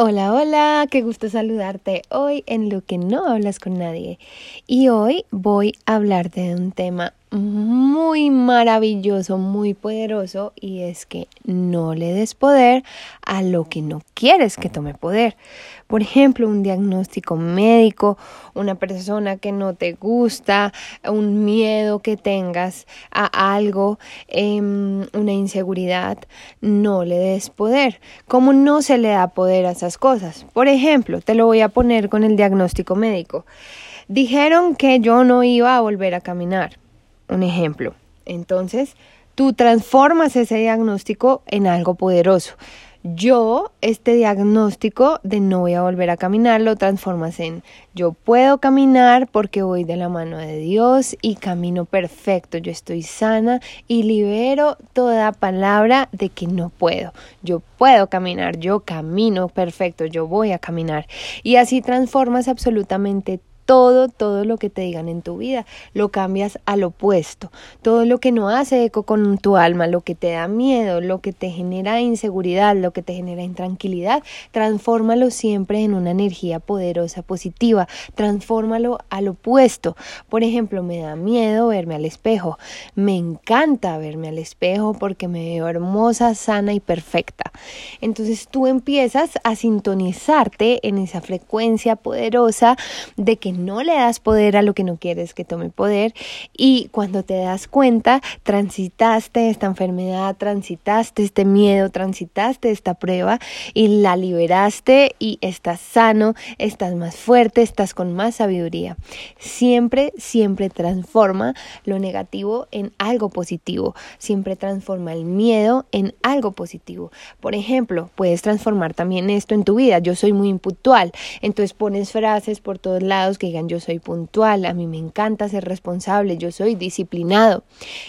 Hola, hola, qué gusto saludarte hoy en lo que no hablas con nadie. Y hoy voy a hablarte de un tema muy maravilloso, muy poderoso y es que no le des poder a lo que no quieres que tome poder. Por ejemplo, un diagnóstico médico, una persona que no te gusta, un miedo que tengas a algo, em, una inseguridad, no le des poder. ¿Cómo no se le da poder a esas cosas? Por ejemplo, te lo voy a poner con el diagnóstico médico. Dijeron que yo no iba a volver a caminar. Un ejemplo. Entonces, tú transformas ese diagnóstico en algo poderoso yo este diagnóstico de no voy a volver a caminar lo transformas en yo puedo caminar porque voy de la mano de Dios y camino perfecto, yo estoy sana y libero toda palabra de que no puedo. Yo puedo caminar, yo camino perfecto, yo voy a caminar. Y así transformas absolutamente todo, todo lo que te digan en tu vida, lo cambias al opuesto. Todo lo que no hace eco con tu alma, lo que te da miedo, lo que te genera inseguridad, lo que te genera intranquilidad, transfórmalo siempre en una energía poderosa, positiva. Transfórmalo al opuesto. Por ejemplo, me da miedo verme al espejo. Me encanta verme al espejo porque me veo hermosa, sana y perfecta. Entonces tú empiezas a sintonizarte en esa frecuencia poderosa de que no le das poder a lo que no quieres que tome poder y cuando te das cuenta transitaste esta enfermedad, transitaste este miedo, transitaste esta prueba y la liberaste y estás sano, estás más fuerte, estás con más sabiduría. Siempre, siempre transforma lo negativo en algo positivo, siempre transforma el miedo en algo positivo. Por ejemplo, puedes transformar también esto en tu vida. Yo soy muy impuntual, entonces pones frases por todos lados que digan yo soy puntual, a mí me encanta ser responsable, yo soy disciplinado.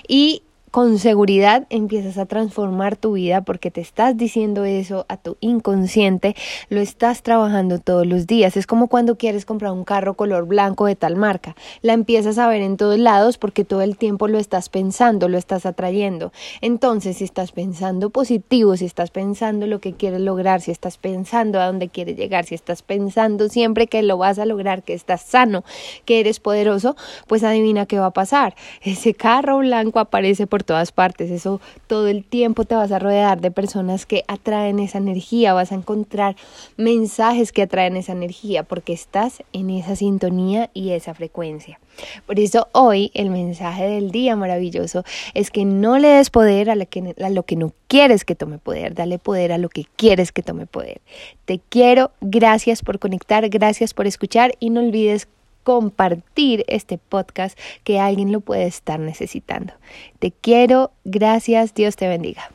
Y con seguridad empiezas a transformar tu vida porque te estás diciendo eso a tu inconsciente, lo estás trabajando todos los días. Es como cuando quieres comprar un carro color blanco de tal marca. La empiezas a ver en todos lados porque todo el tiempo lo estás pensando, lo estás atrayendo. Entonces, si estás pensando positivo, si estás pensando lo que quieres lograr, si estás pensando a dónde quieres llegar, si estás pensando siempre que lo vas a lograr, que estás sano, que eres poderoso, pues adivina qué va a pasar. Ese carro blanco aparece por todas partes. Eso todo el tiempo te vas a rodear de personas que atraen esa energía, vas a encontrar mensajes que atraen esa energía porque estás en esa sintonía y esa frecuencia. Por eso hoy el mensaje del día maravilloso es que no le des poder a que, a lo que no quieres que tome poder, dale poder a lo que quieres que tome poder. Te quiero, gracias por conectar, gracias por escuchar y no olvides compartir este podcast que alguien lo puede estar necesitando. Te quiero, gracias, Dios te bendiga.